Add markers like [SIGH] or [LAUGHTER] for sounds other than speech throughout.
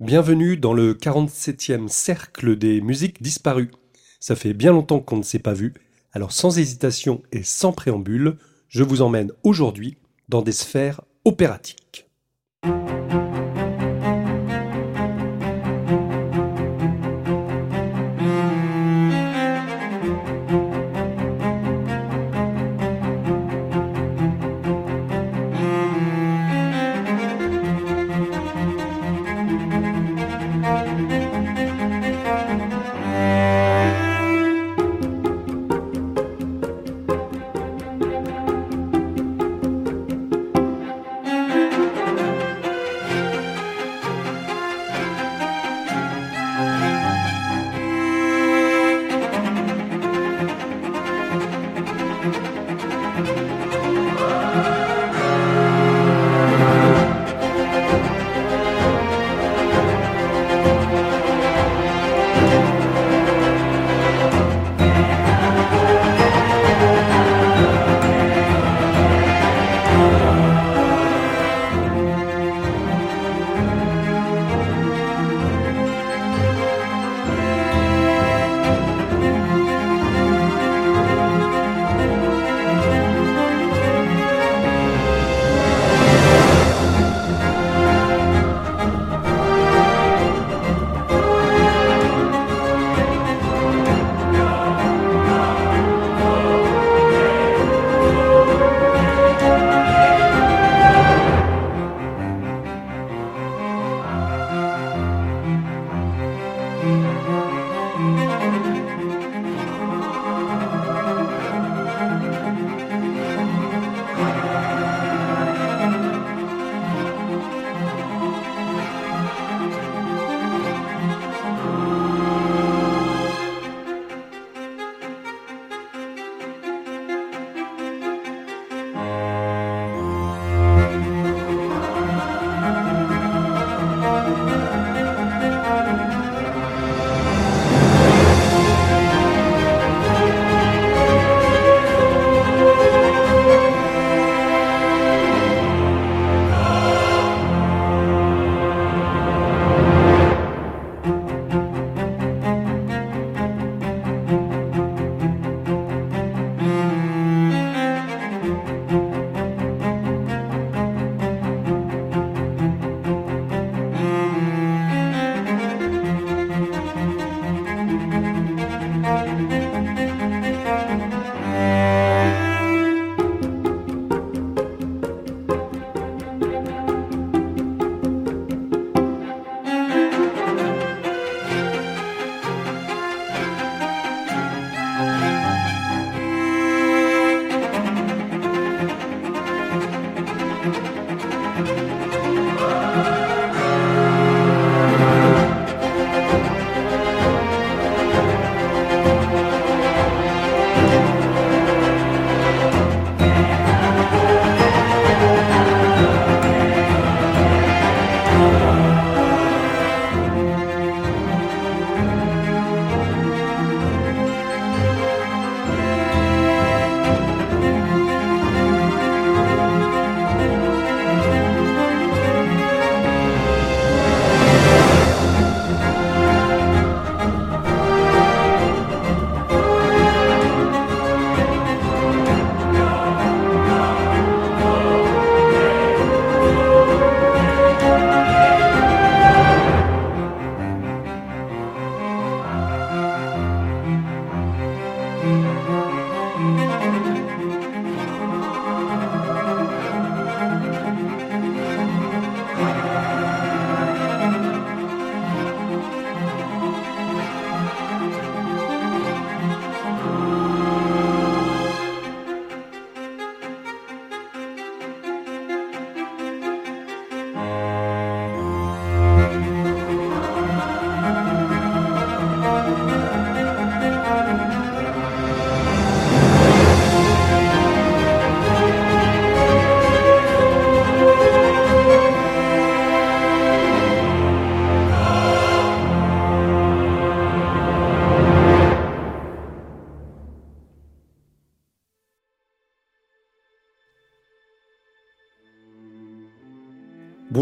Bienvenue dans le 47e cercle des musiques disparues. Ça fait bien longtemps qu'on ne s'est pas vu, alors sans hésitation et sans préambule, je vous emmène aujourd'hui dans des sphères opératiques.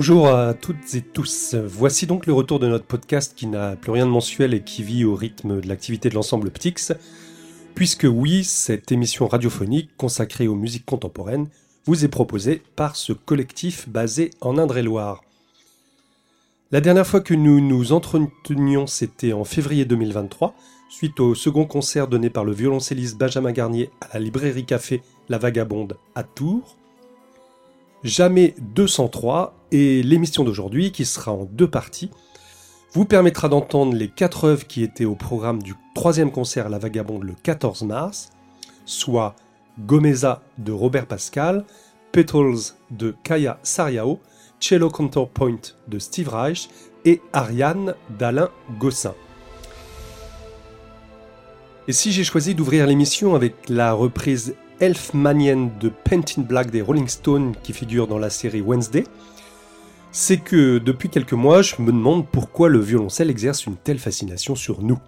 Bonjour à toutes et tous. Voici donc le retour de notre podcast qui n'a plus rien de mensuel et qui vit au rythme de l'activité de l'ensemble Ptix. Puisque oui, cette émission radiophonique consacrée aux musiques contemporaines vous est proposée par ce collectif basé en Indre-et-Loire. La dernière fois que nous nous entretenions, c'était en février 2023, suite au second concert donné par le violoncelliste Benjamin Garnier à la librairie café La Vagabonde à Tours. Jamais 203 et l'émission d'aujourd'hui, qui sera en deux parties, vous permettra d'entendre les quatre œuvres qui étaient au programme du troisième concert La Vagabonde le 14 mars, soit Gomeza de Robert Pascal, Petals de Kaya Sariao, Cello Counterpoint de Steve Reich et Ariane d'Alain Gossin. Et si j'ai choisi d'ouvrir l'émission avec la reprise Elfmanienne de Paint in Black des Rolling Stones qui figure dans la série Wednesday, c'est que depuis quelques mois, je me demande pourquoi le violoncelle exerce une telle fascination sur nous.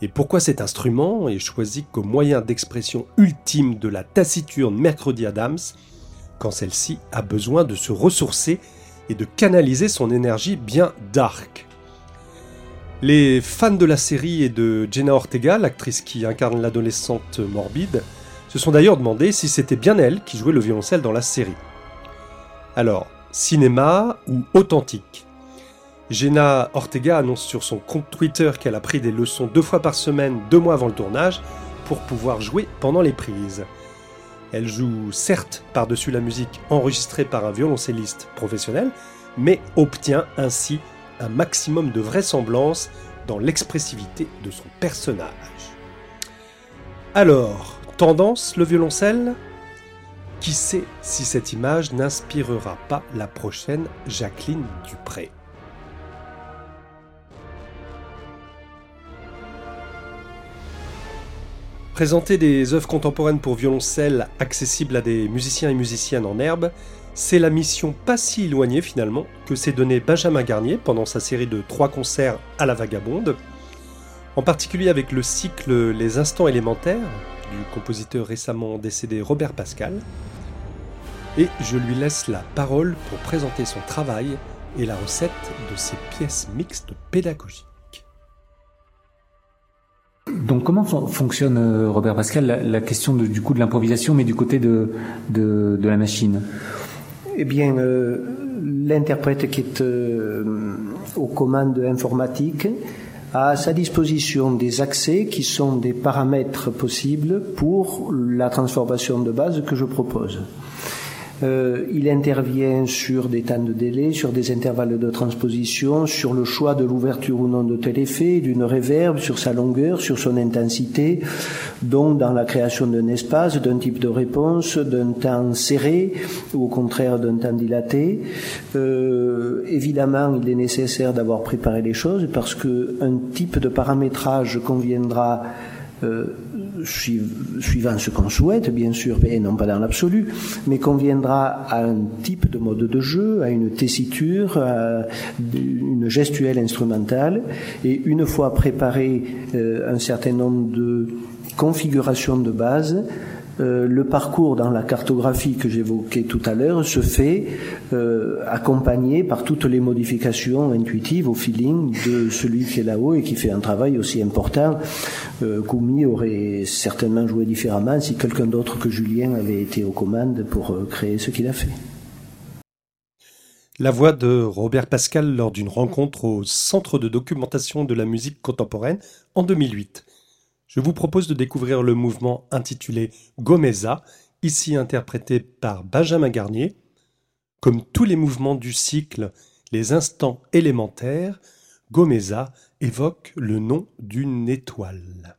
Et pourquoi cet instrument est choisi comme moyen d'expression ultime de la taciturne Mercredi Adams, quand celle-ci a besoin de se ressourcer et de canaliser son énergie bien dark. Les fans de la série et de Jenna Ortega, l'actrice qui incarne l'adolescente morbide, se sont d'ailleurs demandé si c'était bien elle qui jouait le violoncelle dans la série. Alors, cinéma ou authentique? Jenna Ortega annonce sur son compte Twitter qu'elle a pris des leçons deux fois par semaine, deux mois avant le tournage, pour pouvoir jouer pendant les prises. Elle joue certes par-dessus la musique enregistrée par un violoncelliste professionnel, mais obtient ainsi un maximum de vraisemblance dans l'expressivité de son personnage. Alors, Tendance, le violoncelle? Qui sait si cette image n'inspirera pas la prochaine Jacqueline Dupré? Présenter des œuvres contemporaines pour violoncelle accessibles à des musiciens et musiciennes en herbe, c'est la mission pas si éloignée finalement que s'est donnée Benjamin Garnier pendant sa série de trois concerts à la Vagabonde, en particulier avec le cycle Les Instants élémentaires, du compositeur récemment décédé Robert Pascal. Et je lui laisse la parole pour présenter son travail et la recette de ses pièces mixtes pédagogiques. Donc comment fonctionne euh, Robert Pascal la, question du coup de l'improvisation mais du côté de, de, la machine? Eh bien, euh, l'interprète qui est euh, aux commandes informatiques à sa disposition des accès qui sont des paramètres possibles pour la transformation de base que je propose. Euh, il intervient sur des temps de délai, sur des intervalles de transposition, sur le choix de l'ouverture ou non de tel effet, d'une réverbe, sur sa longueur, sur son intensité, donc dans la création d'un espace, d'un type de réponse, d'un temps serré ou au contraire d'un temps dilaté. Euh, évidemment, il est nécessaire d'avoir préparé les choses parce que un type de paramétrage conviendra euh, suivant ce qu'on souhaite, bien sûr, et non pas dans l'absolu, mais conviendra à un type de mode de jeu, à une tessiture, à une gestuelle instrumentale, et une fois préparé euh, un certain nombre de configurations de base, euh, le parcours dans la cartographie que j'évoquais tout à l'heure se fait euh, accompagné par toutes les modifications intuitives au feeling de celui qui est là-haut et qui fait un travail aussi important. Euh, aurait certainement joué différemment si quelqu'un d'autre que Julien avait été aux commandes pour euh, créer ce qu'il a fait. La voix de Robert Pascal lors d'une rencontre au Centre de documentation de la musique contemporaine en 2008 je vous propose de découvrir le mouvement intitulé Gomeza, ici interprété par Benjamin Garnier. Comme tous les mouvements du cycle Les instants élémentaires, Gomeza évoque le nom d'une étoile.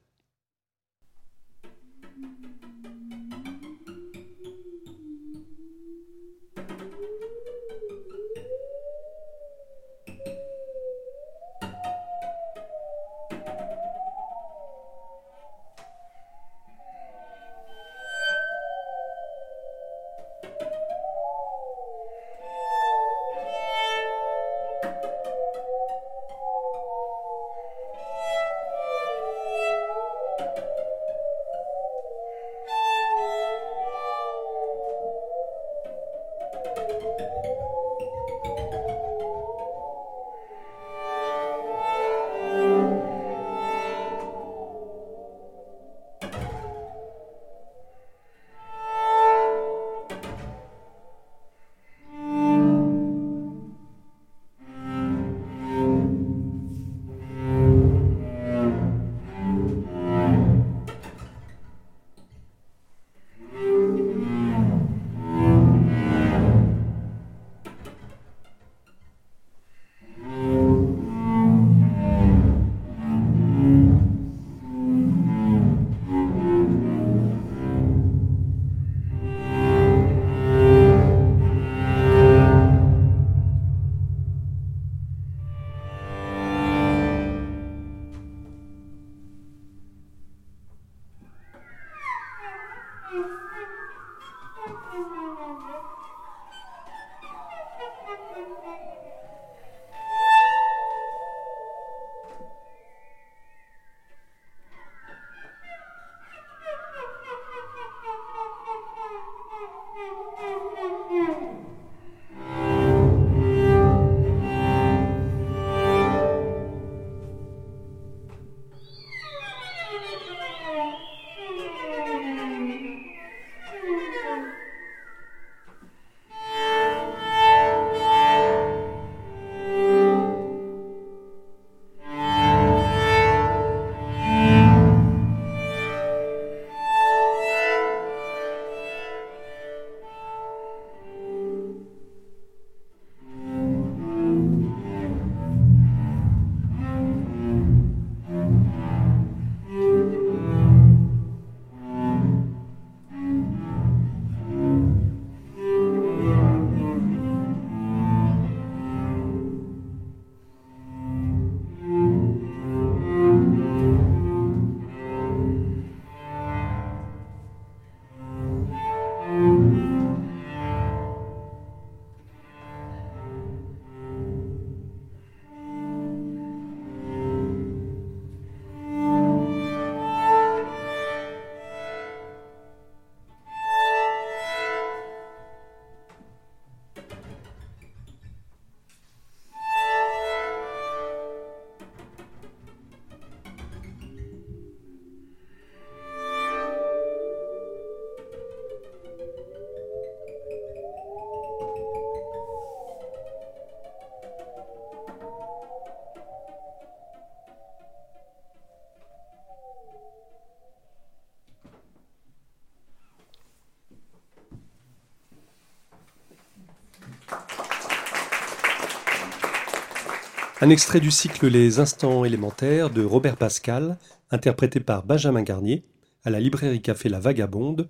Un extrait du cycle Les Instants élémentaires de Robert Pascal, interprété par Benjamin Garnier, à la librairie Café La Vagabonde.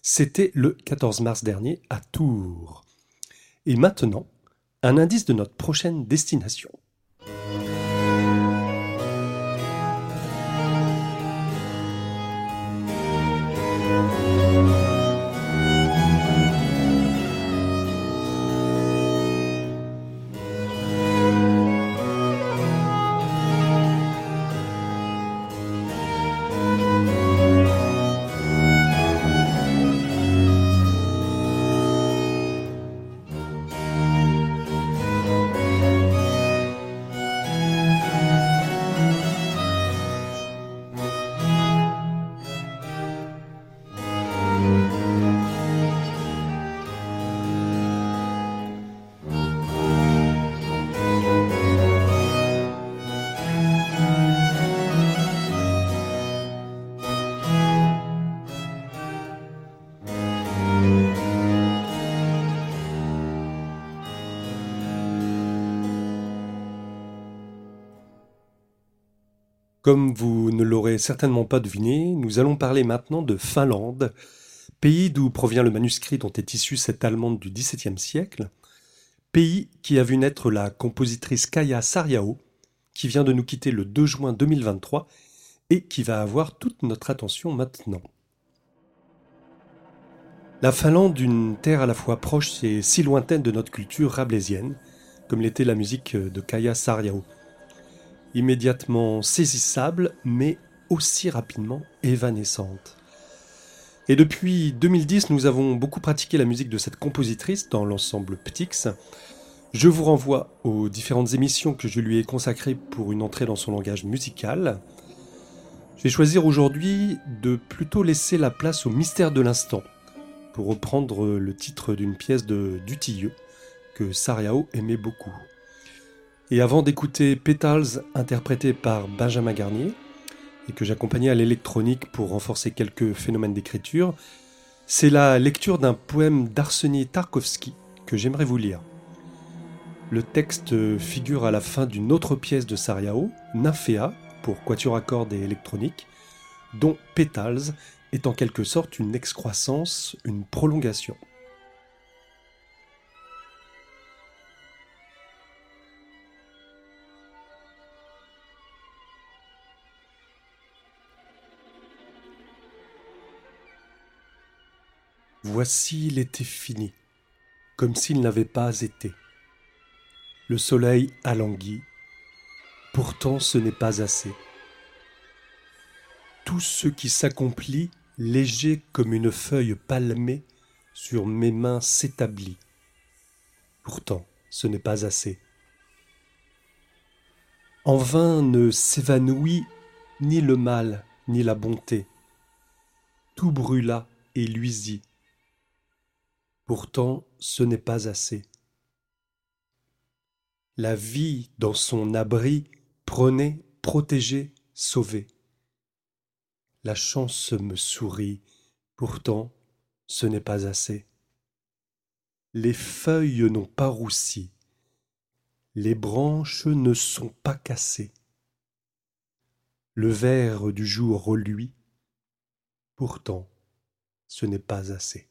C'était le 14 mars dernier à Tours. Et maintenant, un indice de notre prochaine destination. Comme vous ne l'aurez certainement pas deviné, nous allons parler maintenant de Finlande, pays d'où provient le manuscrit dont est issue cette Allemande du XVIIe siècle, pays qui a vu naître la compositrice Kaya Sariao, qui vient de nous quitter le 2 juin 2023 et qui va avoir toute notre attention maintenant. La Finlande, une terre à la fois proche et si lointaine de notre culture rabelaisienne, comme l'était la musique de Kaya Sariao immédiatement saisissable, mais aussi rapidement évanescente. Et depuis 2010, nous avons beaucoup pratiqué la musique de cette compositrice dans l'ensemble Ptix. Je vous renvoie aux différentes émissions que je lui ai consacrées pour une entrée dans son langage musical. Je vais choisir aujourd'hui de plutôt laisser la place au mystère de l'instant, pour reprendre le titre d'une pièce de Dutilleux que Sariao aimait beaucoup. Et avant d'écouter Petals interprété par Benjamin Garnier, et que j'accompagnais à l'électronique pour renforcer quelques phénomènes d'écriture, c'est la lecture d'un poème d'Arseny Tarkovsky que j'aimerais vous lire. Le texte figure à la fin d'une autre pièce de Sariao, Nymphéa, pour quatuor à cordes et électronique, dont Petals est en quelque sorte une excroissance, une prolongation. Voici l'été fini, comme s'il n'avait pas été. Le soleil a langui, pourtant ce n'est pas assez. Tout ce qui s'accomplit, léger comme une feuille palmée, sur mes mains s'établit. Pourtant ce n'est pas assez. En vain ne s'évanouit ni le mal ni la bonté. Tout brûla et luisit Pourtant, ce n'est pas assez. La vie dans son abri prenait, protéger, sauver. La chance me sourit, pourtant ce n'est pas assez. Les feuilles n'ont pas roussi, les branches ne sont pas cassées. Le verre du jour reluit, pourtant ce n'est pas assez.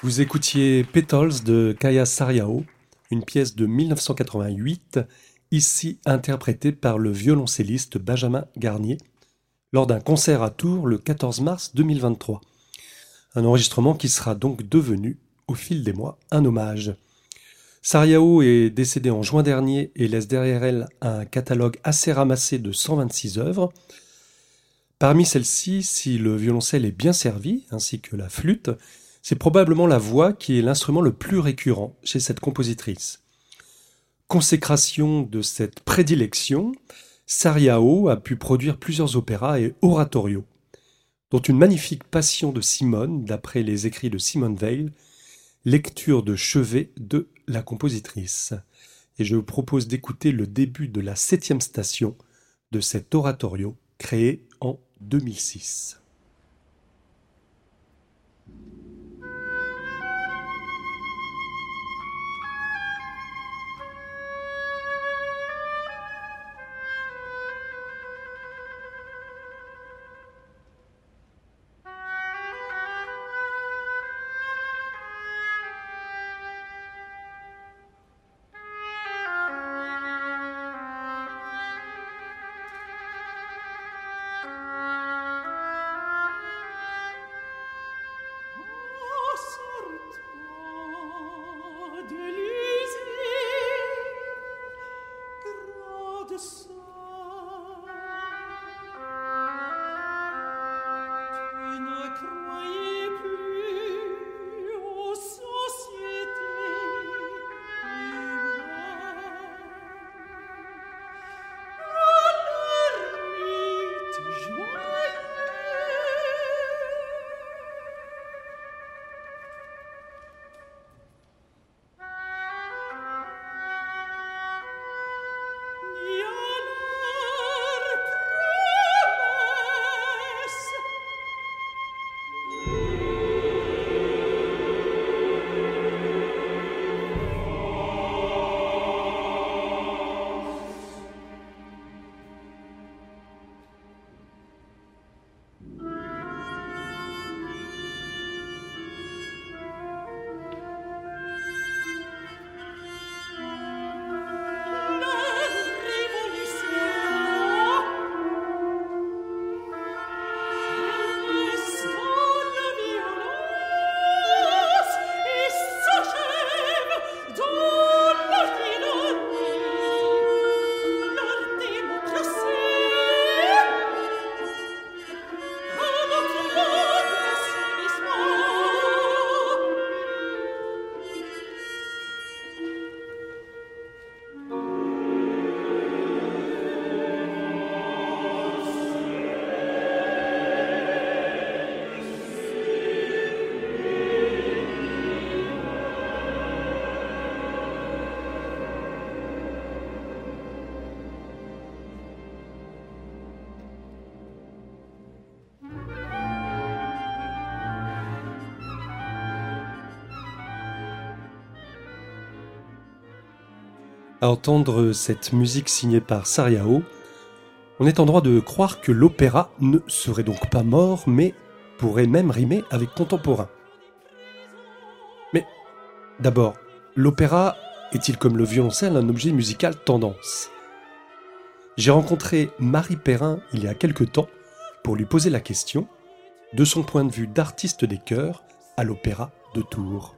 Vous écoutiez Petals de Kaya Sariao, une pièce de 1988, ici interprétée par le violoncelliste Benjamin Garnier, lors d'un concert à Tours le 14 mars 2023. Un enregistrement qui sera donc devenu, au fil des mois, un hommage. Sariao est décédée en juin dernier et laisse derrière elle un catalogue assez ramassé de 126 œuvres. Parmi celles-ci, si le violoncelle est bien servi, ainsi que la flûte, c'est probablement la voix qui est l'instrument le plus récurrent chez cette compositrice. Consécration de cette prédilection, Sariao a pu produire plusieurs opéras et oratorios, dont une magnifique Passion de Simone, d'après les écrits de Simone Weil, lecture de chevet de la compositrice. Et je vous propose d'écouter le début de la septième station de cet oratorio créé en 2006. À entendre cette musique signée par Sariao, on est en droit de croire que l'opéra ne serait donc pas mort, mais pourrait même rimer avec contemporain. Mais d'abord, l'opéra est-il comme le violoncelle un objet musical tendance? J'ai rencontré Marie Perrin il y a quelque temps pour lui poser la question de son point de vue d'artiste des chœurs à l'opéra de Tours.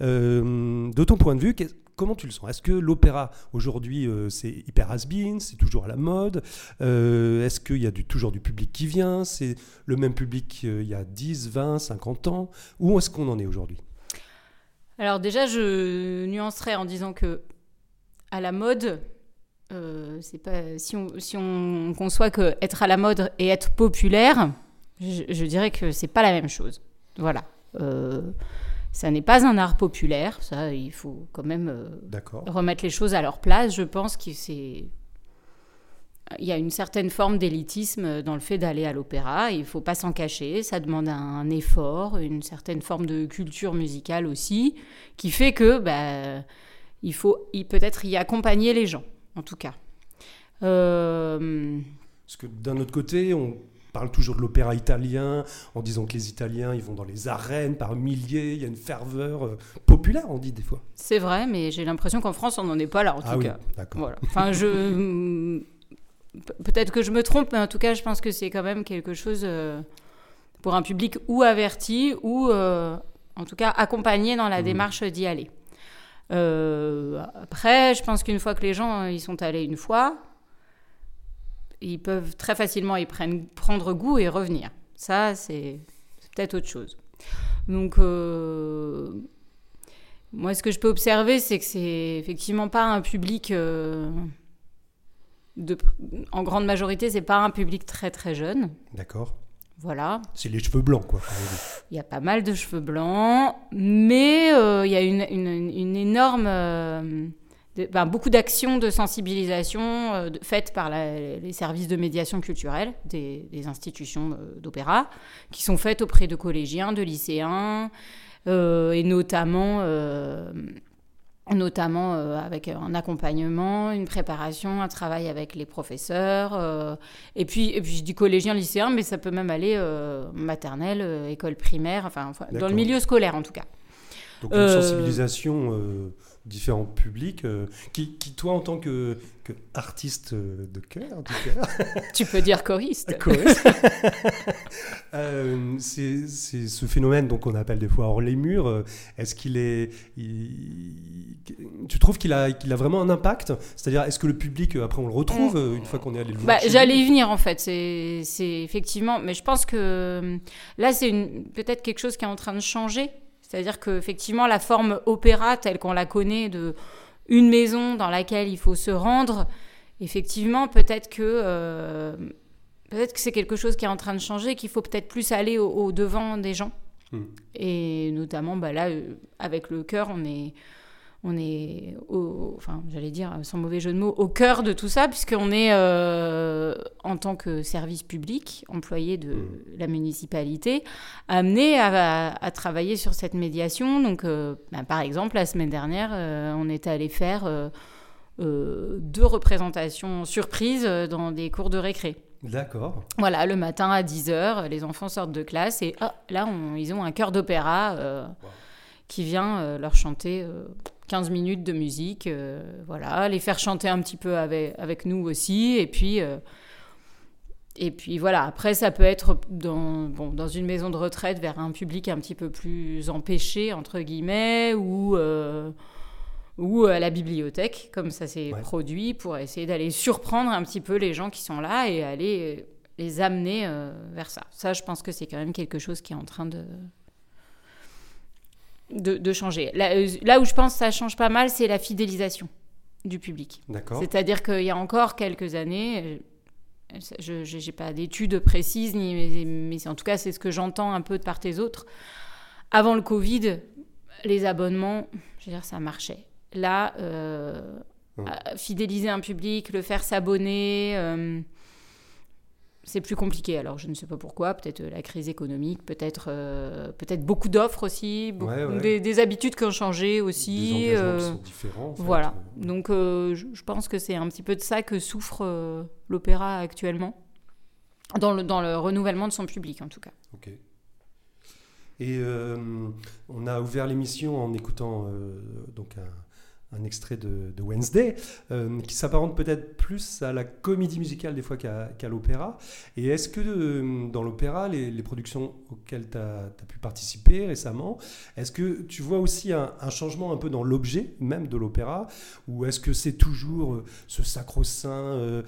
De ton point de vue, comment tu le sens? Est-ce que l'opéra aujourd'hui euh, c'est hyper has c'est toujours à la mode? Euh, Est-ce qu'il y a toujours du public qui vient? C'est le même public il y a 10, 20, 50 ans? Où est-ce qu'on en est aujourd'hui? Alors déjà, je nuancerais en disant que à la mode, c'est pas si on, si on conçoit que être à la mode et être populaire, je, je dirais que c'est pas la même chose. Voilà. Ça n'est pas un art populaire, ça, il faut quand même euh, remettre les choses à leur place. Je pense qu'il Il y a une certaine forme d'élitisme dans le fait d'aller à l'opéra. Il ne faut pas s'en cacher. Ça demande un effort, une certaine forme de culture musicale aussi, qui fait que bah, il faut peut-être y accompagner les gens, en tout cas. Euh, Parce que d'un autre côté, on parle toujours de l'opéra italien en disant que les Italiens ils vont dans les arènes par milliers, il y a une ferveur euh, populaire, on dit des fois. C'est vrai, mais j'ai l'impression qu'en France on n'en est pas là en ah tout cas. Voilà. Enfin, je [LAUGHS] peut-être que je me trompe, mais en tout cas je pense que c'est quand même quelque chose euh, pour un public ou averti ou euh, en tout cas accompagné dans la mmh. démarche d'y aller. après, je pense qu'une fois que les gens ils sont allés une fois, ils peuvent très facilement y prendre goût et revenir. Ça, c'est peut-être autre chose. Donc, euh, moi, ce que je peux observer, c'est que c'est effectivement pas un public. Euh, de, en grande majorité, c'est pas un public très très jeune. D'accord. Voilà. C'est les cheveux blancs, quoi. Il y a pas mal de cheveux blancs, mais euh, il y a une, une énorme ben, beaucoup d'actions de sensibilisation euh, faites par les services de médiation culturelle des, institutions euh, d'opéra, qui sont faites auprès de collégiens, de lycéens, euh, et notamment, notamment avec un accompagnement, une préparation, un travail avec les professeurs. et, puis, et puis, je dis collégien, lycéen, mais ça peut même aller maternelle, école primaire, enfin, dans le milieu scolaire en tout cas. Donc une sensibilisation différents publics, euh, qui, qui, toi, en tant que, que artiste de cœur, [LAUGHS] tu peux dire choriste. euh, [LAUGHS] c'est ce phénomène donc on appelle des fois hors les murs. Euh, est-ce qu'il est, tu trouves qu'il a, qu'il a vraiment un impact? C'est-à-dire, est-ce que le public après on le retrouve mm. une fois qu'on est allé le voir bah, J'allais y venir en fait. C'est effectivement, mais je pense que là c'est peut-être quelque chose qui est en train de changer c'est-à-dire qu'effectivement, la forme opéra telle qu'on la connaît de une maison dans laquelle il faut se rendre, effectivement, peut-être que, euh, peut-être que c'est quelque chose qui est en train de changer, qu'il faut peut-être plus aller au, devant des gens. Hmm. Et notamment, bah là, euh, avec le cœur, on est, on est, au, enfin, j'allais dire, sans mauvais jeu de mots, au cœur de tout ça, puisqu'on est, euh, en tant que service public, employé de mmh. la municipalité, amené à, travailler sur cette médiation. Donc, euh, bah, par exemple, la semaine dernière, euh, on est allé faire deux représentations surprises dans des cours de récré. D'accord. Voilà, le matin à 10h, les enfants sortent de classe et ah, là, ils ont un chœur d'opéra qui vient leur chanter 15 minutes de musique, euh, voilà, les faire chanter un petit peu avec, avec nous aussi, et puis, euh, et puis voilà, après ça peut être dans, bon, dans une maison de retraite vers un public un petit peu plus empêché, entre guillemets, ou, euh, ou à la bibliothèque, comme ça s'est produit, pour essayer d'aller surprendre un petit peu les gens qui sont là et aller les amener vers ça. Ça, je pense que c'est quand même quelque chose qui est en train de, de, changer. Euh, là, où je pense que ça change pas mal, c'est la fidélisation du public. C'est-à-dire qu'il y a encore quelques années, euh, je n'ai pas d'études précises, ni, mais en tout cas, c'est ce que j'entends un peu de part et autres. Avant le Covid, les abonnements, je veux dire, ça marchait. Là, euh, fidéliser un public, le faire s'abonner, c'est plus compliqué. Alors, je ne sais pas pourquoi. Peut-être la crise économique, peut-être peut-être beaucoup d'offres aussi, Des, habitudes qui ont changé aussi. Des qui sont différents. Voilà. Donc, je, pense que c'est un petit peu de ça que souffre l'opéra actuellement, dans le, dans le renouvellement de son public en tout cas. Ok. Et on a ouvert l'émission en écoutant donc un un extrait de, Wednesday, euh, qui s'apparente peut-être plus à la comédie musicale des fois qu'à l'opéra. Et est-ce que euh, dans l'opéra, les, productions auxquelles tu as, pu participer récemment, est-ce que tu vois aussi un, changement un peu dans l'objet même de l'opéra Ou est-ce que c'est toujours euh, ce sacro-saint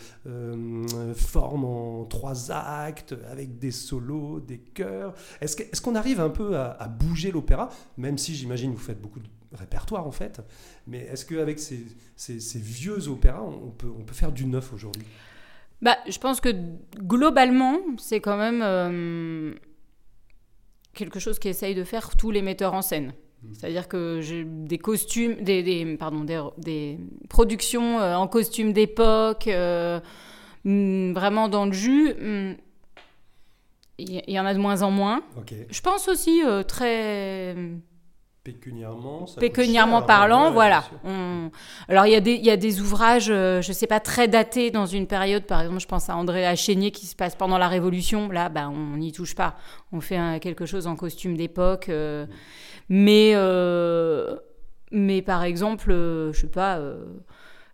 forme en trois actes, avec des solos, des chœurs? Est-ce qu'on arrive un peu à, à bouger l'opéra, même si j'imagine vous faites beaucoup de répertoire en fait. Mais est-ce qu'avec ces, ces, vieux opéras, on peut, on peut faire du neuf aujourd'hui? Bah, Je pense que globalement, c'est quand même euh, quelque chose qu'essayent de faire tous les metteurs en scène. Mmh. C'est-à-dire que j'ai des costumes, des, des pardon, des, des, productions euh, en costume d'époque, euh, mmh, vraiment dans le jus. Mmh, il y, en a de moins en moins. Je pense aussi très Pécuniairement, Pécuniairement parlant, voilà. Alors il y, a des, il y a des ouvrages, euh, je ne sais pas, très datés dans une période, par exemple, je pense à André Achénier qui se passe pendant la Révolution. Là, bah, on n'y touche pas. On fait quelque chose en costume d'époque. Euh, mais, euh, mais par exemple, je sais pas.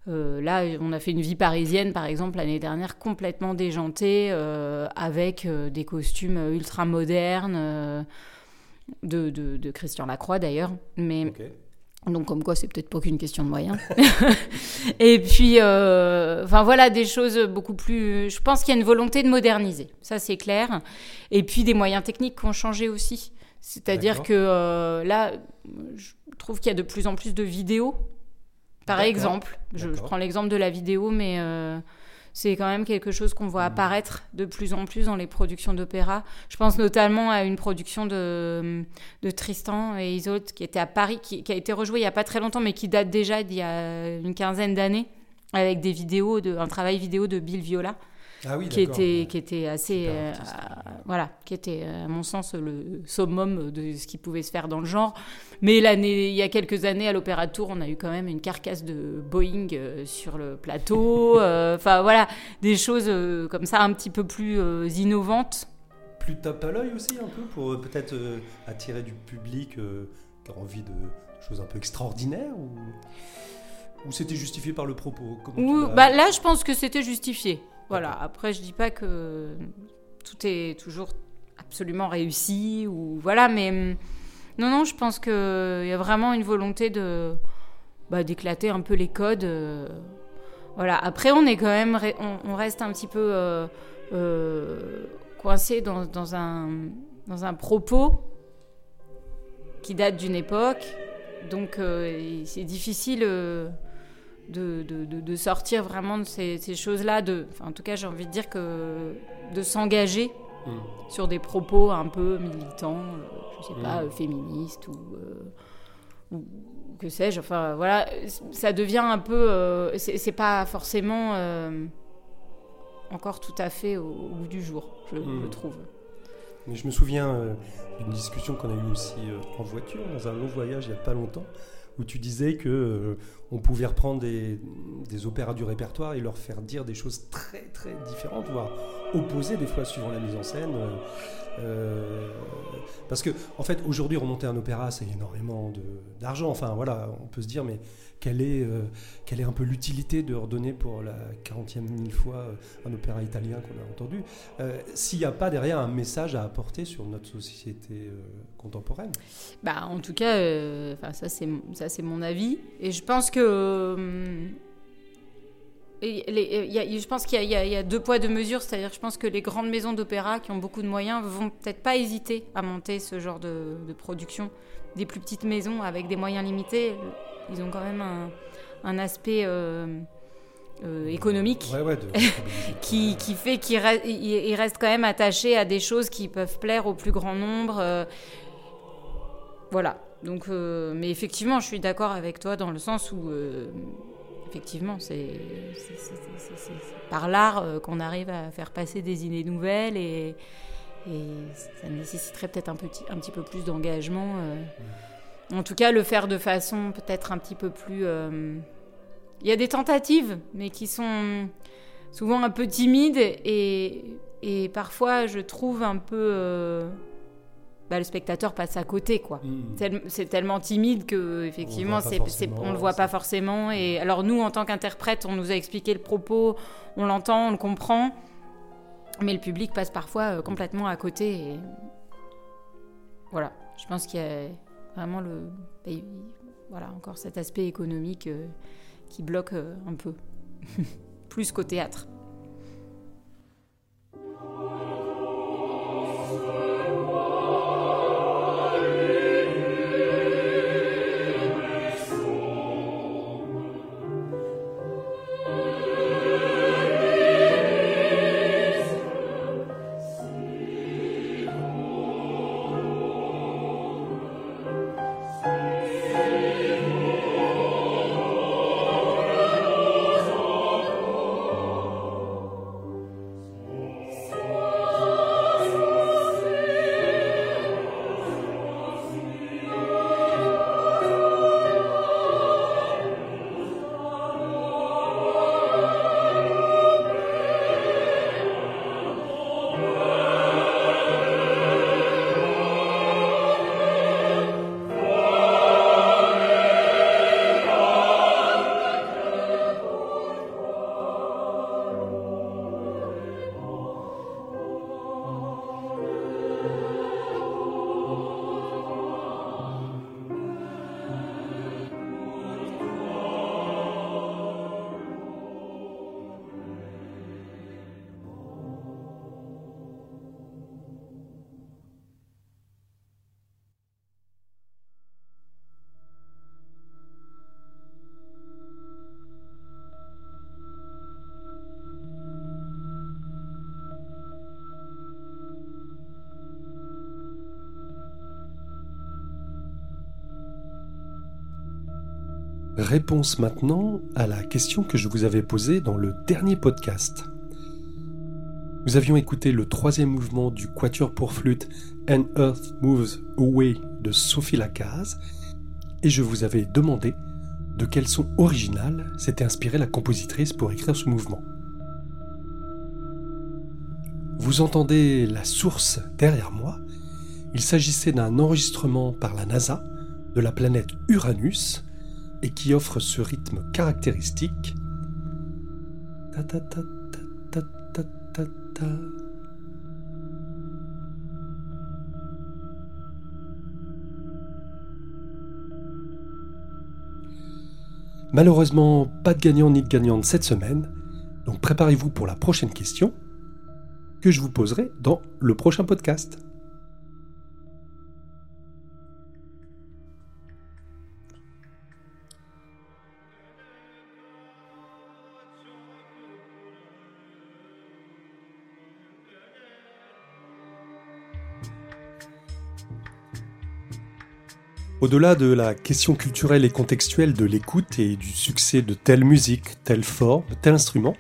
là, on a fait une vie parisienne, par exemple, l'année dernière, complètement déjantée, avec des costumes ultra modernes de, de, Christian Lacroix d'ailleurs. Mais donc comme quoi c'est peut-être pas qu'une question de moyens. [LAUGHS] et puis, euh, enfin voilà, des choses beaucoup plus. Je pense qu'il y a une volonté de moderniser, ça c'est clair. Et puis des moyens techniques qui ont changé aussi. C'est-à-dire que euh, là, je trouve qu'il y a de plus en plus de vidéos. Par exemple, je, prends l'exemple de la vidéo, mais euh, c'est quand même quelque chose qu'on voit mm. apparaître de plus en plus dans les productions d'opéra. Je pense notamment à une production de, de Tristan et Isolde qui était à Paris, qui, a été rejouée il n'y a pas très longtemps, mais qui date déjà d'il y a une quinzaine d'années, avec des vidéos, de, un travail vidéo de Bill Viola. Ah oui, qui était qui était assez euh, voilà qui était à mon sens le summum de ce qui pouvait se faire dans le genre. Mais l'année il y a quelques années à l'Opéra de Tours on a eu quand même une carcasse de Boeing euh, sur le plateau. [LAUGHS] Euh, enfin voilà des choses comme ça un petit peu plus innovantes. Plus tape à l'œil aussi un peu pour peut-être attirer du public qui a envie de choses un peu extraordinaires ou ou c'était justifié par le propos bah Là, je pense que c'était justifié. Voilà. Après, je dis pas que tout est toujours absolument réussi ou voilà, mais hum, non, non, je pense qu'il y a vraiment une volonté de bah, d'éclater un peu les codes. Euh, voilà. Après, on est quand même, on, reste un petit peu euh, euh, coincé dans, dans, un dans un propos qui date d'une époque, donc c'est difficile de, de, de, sortir vraiment de ces, ces choses-là. En tout cas, j'ai envie de dire que de s'engager mm. sur des propos un peu militants, euh, je sais pas, mm. féministes euh, ou, que sais-je. Enfin, voilà, ça devient un peu. Euh, c'est pas forcément encore tout à fait au, bout du jour, je, mm. je trouve. Mais je me souviens d'une discussion qu'on a eue aussi en voiture, dans un long voyage il n'y a pas longtemps, où tu disais que euh, on pouvait reprendre des, opéras du répertoire et leur faire dire des choses très très différentes, voire opposées des fois suivant la mise en scène. Euh, euh, parce que en fait aujourd'hui remonter un opéra c'est énormément d'argent. Enfin voilà, on peut se dire mais quelle est, euh, quelle est un peu l'utilité de redonner pour la 40e mille fois euh, un opéra italien qu'on a entendu, euh, s'il n'y a pas derrière un message à apporter sur notre société contemporaine bah, En tout cas, ça c'est mon avis. Et je pense que... je pense qu'il y, y, a deux poids, deux mesures, c'est-à-dire je pense que les grandes maisons d'opéra qui ont beaucoup de moyens vont peut-être pas hésiter à monter ce genre de, production. Des plus petites maisons avec des moyens limités, ils ont quand même un, aspect euh, euh, économique [LAUGHS] qui, qui, fait qu'ils restent quand même attachés à des choses qui peuvent plaire au plus grand nombre. Euh. voilà. Donc, mais effectivement, je suis d'accord avec toi dans le sens où effectivement, c'est par l'art qu'on arrive à faire passer des idées nouvelles et, ça nécessiterait peut-être un, petit, un petit peu plus d'engagement. En tout cas, le faire de façon peut-être un petit peu plus... Il y a des tentatives, mais qui sont souvent un peu timides et, et parfois je trouve un peu bah, le spectateur passe à côté quoi. Hmm. C'est tellement timide que effectivement on le voit pas forcément et alors nous en tant qu'interprète on nous a expliqué le propos, on l'entend, on le comprend, mais le public passe parfois euh, complètement à côté voilà. Je pense qu'il y a vraiment le bah, voilà encore cet aspect économique euh, qui bloque euh, un peu [LAUGHS] plus qu'au théâtre. Réponse maintenant à la question que je vous avais posée dans le dernier podcast. Nous avions écouté le troisième mouvement du Quatuor pour flûte And Earth Moves Away de Sophie Lacaze et je vous avais demandé de quel son original s'était inspirée la compositrice pour écrire ce mouvement. Vous entendez la source derrière moi Il s'agissait d'un enregistrement par la NASA de la planète Uranus et qui offre ce rythme caractéristique. Malheureusement, pas de gagnant ni de gagnante cette semaine, donc préparez-vous pour la prochaine question que je vous poserai dans le prochain podcast. Au-delà de la question culturelle et contextuelle de l'écoute et du succès de telle musique, telle forme, tel instrument,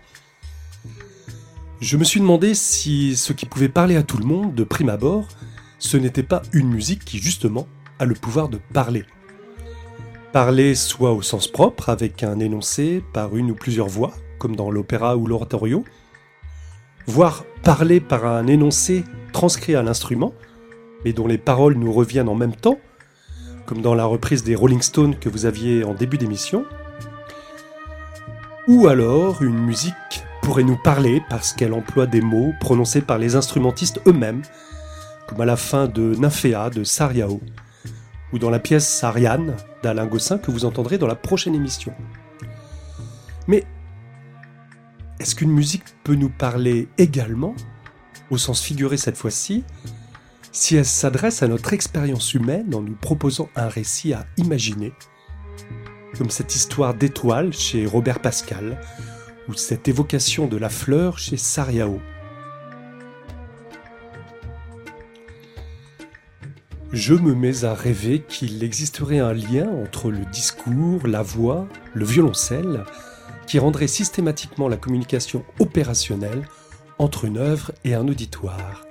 je me suis demandé si ce qui pouvait parler à tout le monde de prime abord, ce n'était pas une musique qui justement a le pouvoir de parler. Parler soit au sens propre, avec un énoncé par une ou plusieurs voix, comme dans l'opéra ou l'oratorio, voire parler par un énoncé transcrit à l'instrument, mais dont les paroles nous reviennent en même temps, comme dans la reprise des Rolling Stones que vous aviez en début d'émission. Ou alors une musique pourrait nous parler parce qu'elle emploie des mots prononcés par les instrumentistes eux-mêmes, comme à la fin de Nymphéa de Sariao, ou dans la pièce Ariane d'Alain Gossin que vous entendrez dans la prochaine émission. Mais est-ce qu'une musique peut nous parler également, au sens figuré cette fois-ci, si elle s'adresse à notre expérience humaine en nous proposant un récit à imaginer, comme cette histoire d'étoile chez Robert Pascal, ou cette évocation de la fleur chez Sariao. Je me mets à rêver qu'il existerait un lien entre le discours, la voix, le violoncelle qui rendrait systématiquement la communication opérationnelle entre une œuvre et un auditoire.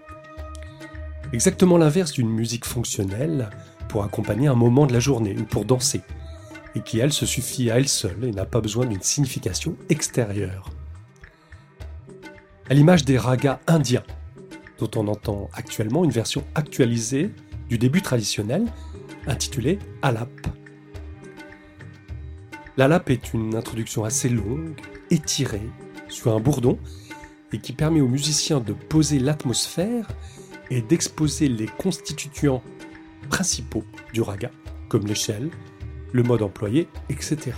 Exactement l'inverse d'une musique fonctionnelle pour accompagner un moment de la journée ou pour danser, et qui elle se suffit à elle seule et n'a pas besoin d'une signification extérieure. À l'image des ragas indiens, dont on entend actuellement une version actualisée du début traditionnel intitulée Alap. L'alap est une introduction assez longue, étirée, sur un bourdon, et qui permet aux musiciens de poser l'atmosphère et d'exposer les constituants principaux du raga, comme l'échelle, le mode employé, etc.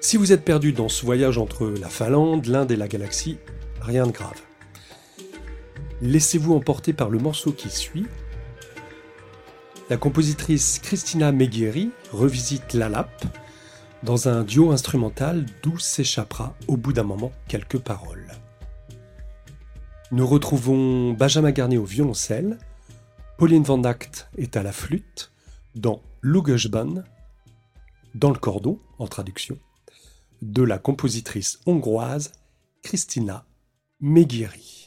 Si vous êtes perdu dans ce voyage entre la Finlande, l'Inde et la galaxie, rien de grave. Laissez-vous emporter par le morceau qui suit. La compositrice Christina Meghieri revisite l'Alap dans un duo instrumental d'où s'échappera au bout d'un moment quelques paroles. Nous retrouvons Benjamin Garnier au violoncelle, Pauline Van Act est à la flûte, dans Lugesban, dans le cordon en traduction, de la compositrice hongroise Christina Meghieri.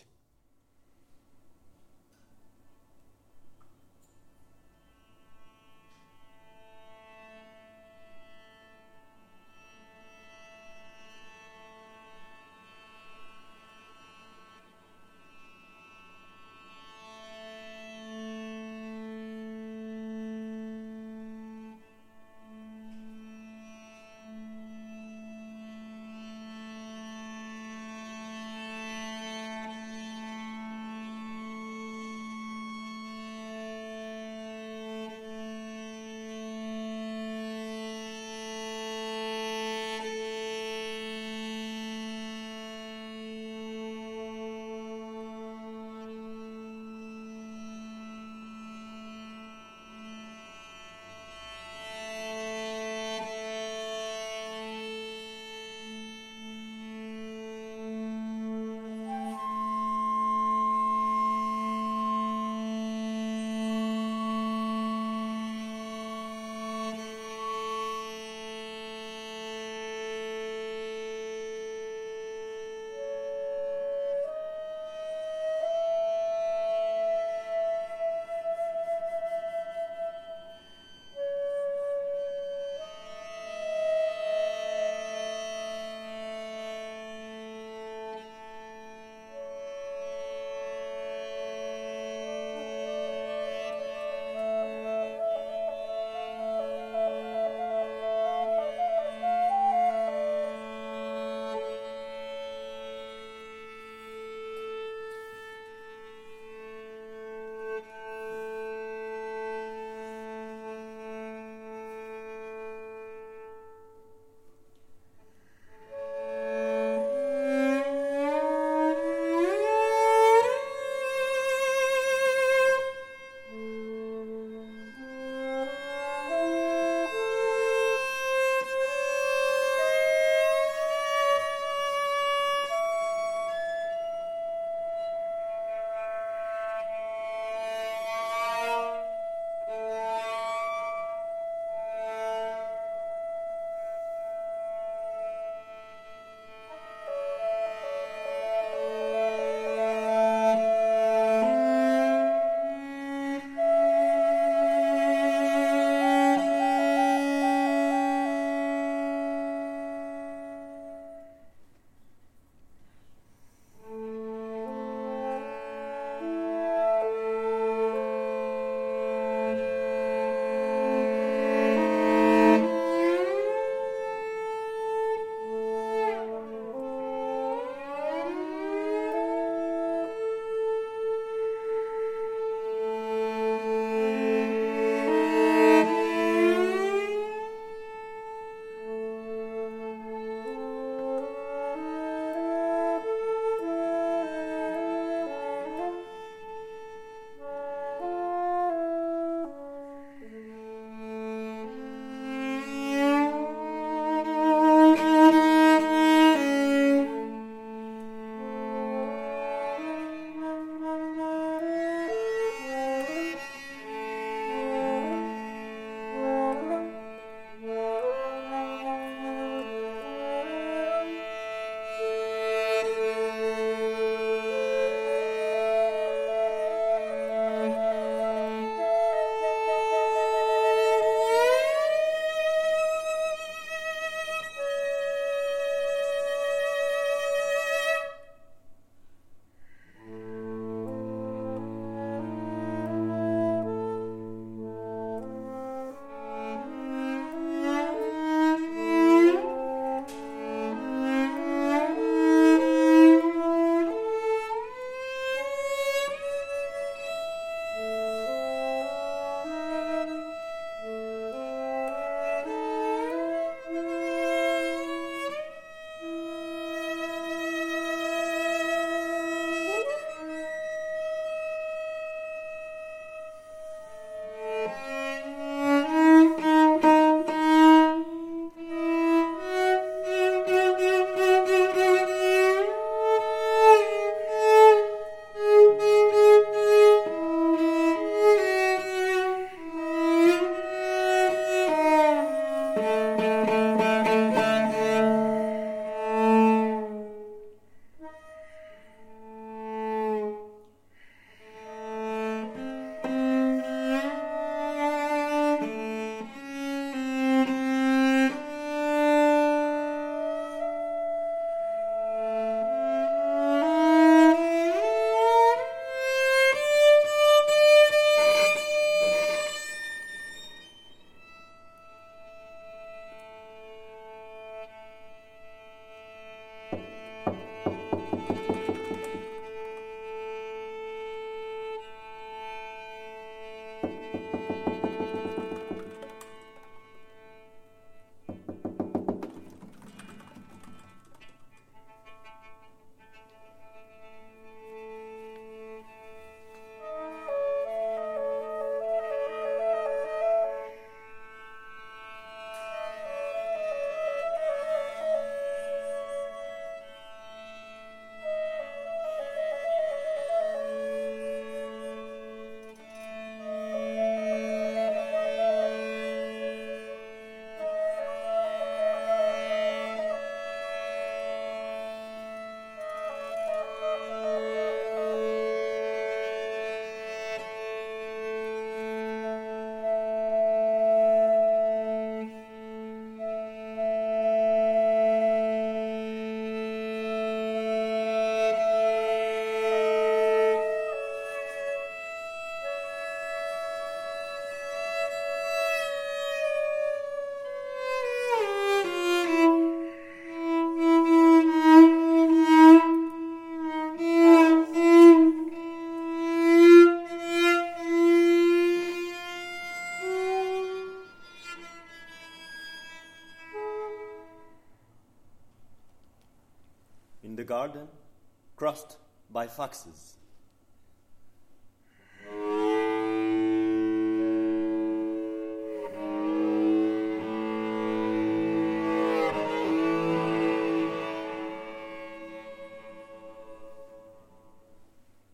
boxes.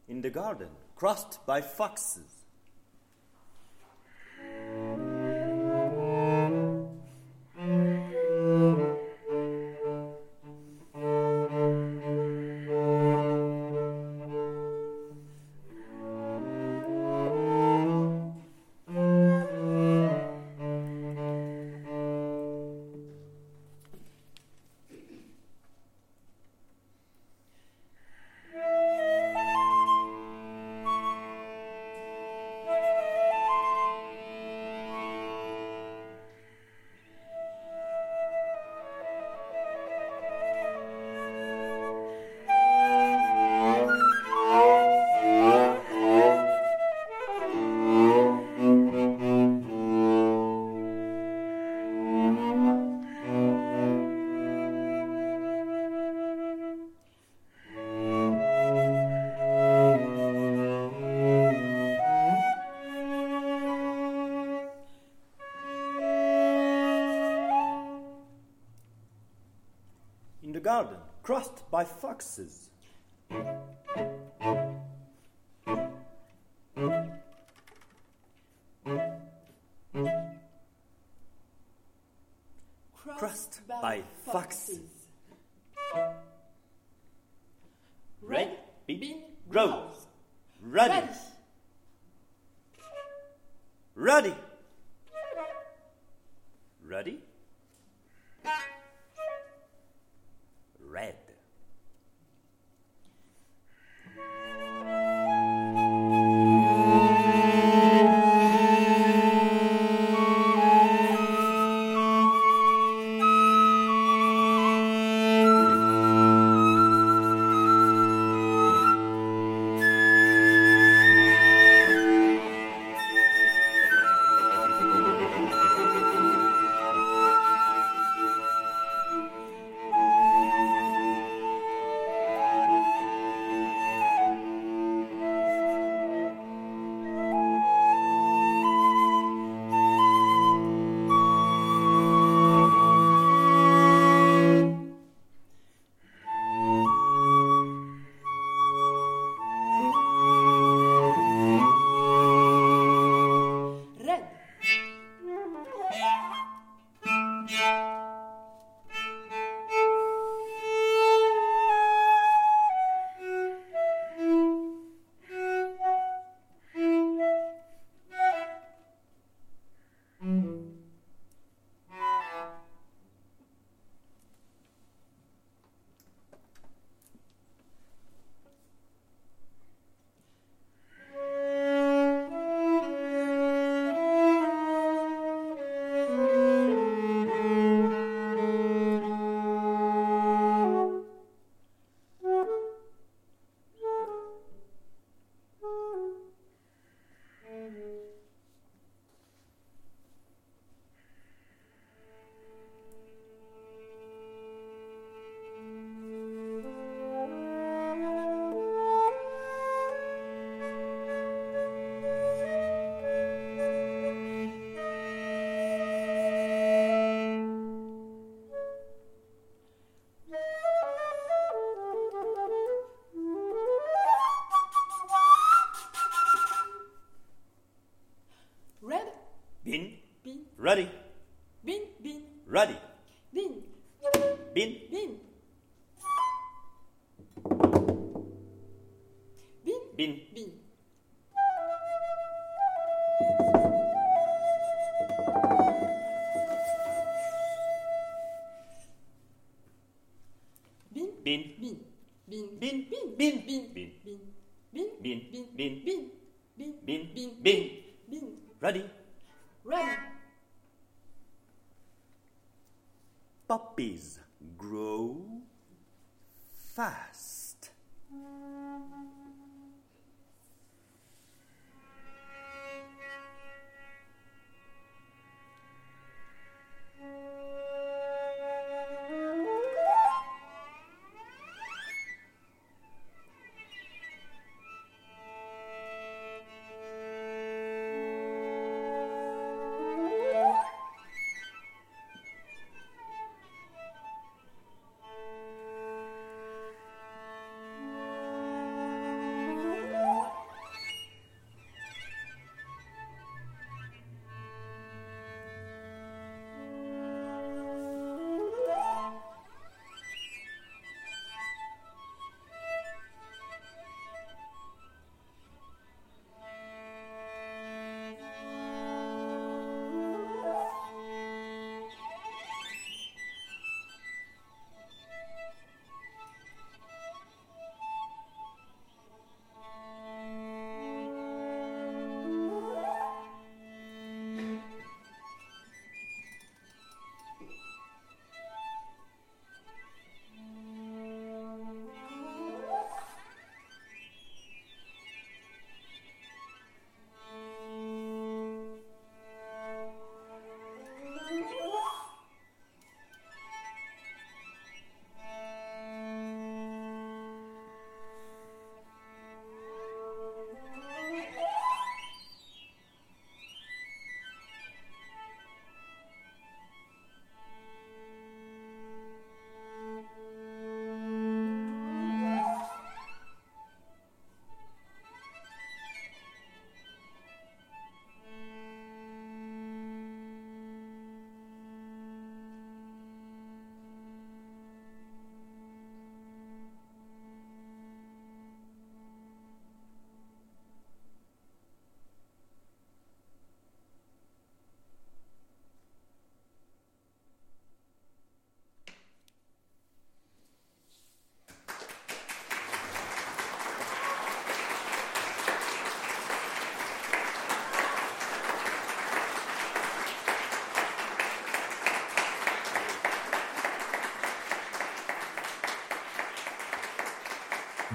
In the garden, crossed by foxes. crossed by foxes.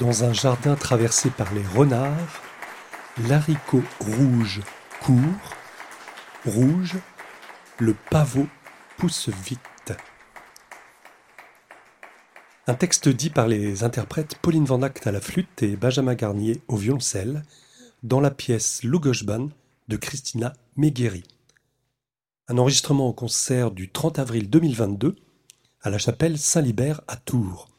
Dans un jardin traversé par les renards, l'haricot rouge court, rouge, le pavot pousse vite. Un texte dit par les interprètes Pauline Van Act à la flûte et Benjamin Garnier au violoncelle dans la pièce Lugosban de Christina Megueri. Un enregistrement au concert du 30 avril 2022 à la chapelle Saint-Libert à Tours.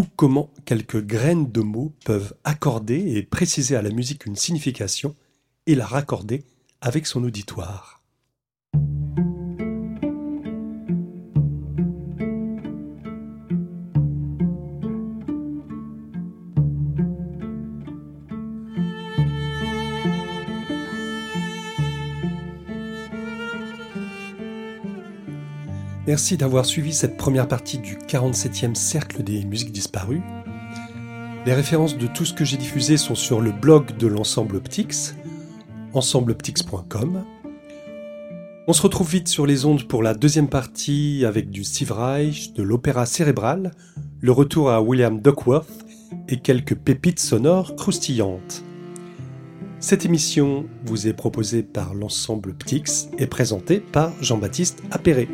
Ou comment quelques graines de mots peuvent accorder et préciser à la musique une signification et la raccorder avec son auditoire. Merci d'avoir suivi cette première partie du 47e Cercle des musiques disparues. Les références de tout ce que j'ai diffusé sont sur le blog de l'ensemble Optix, ensembleoptix.com. On se retrouve vite sur les ondes pour la deuxième partie avec du Steve Reich, de l'opéra cérébral, le retour à William Duckworth et quelques pépites sonores croustillantes. Cette émission vous est proposée par l'ensemble Ptix et présentée par Jean-Baptiste Appéré.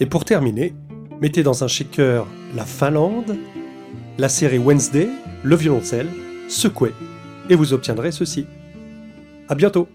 Et pour terminer, mettez dans un shaker la Finlande, la série Wednesday, le violoncelle, secouez, et vous obtiendrez ceci. À bientôt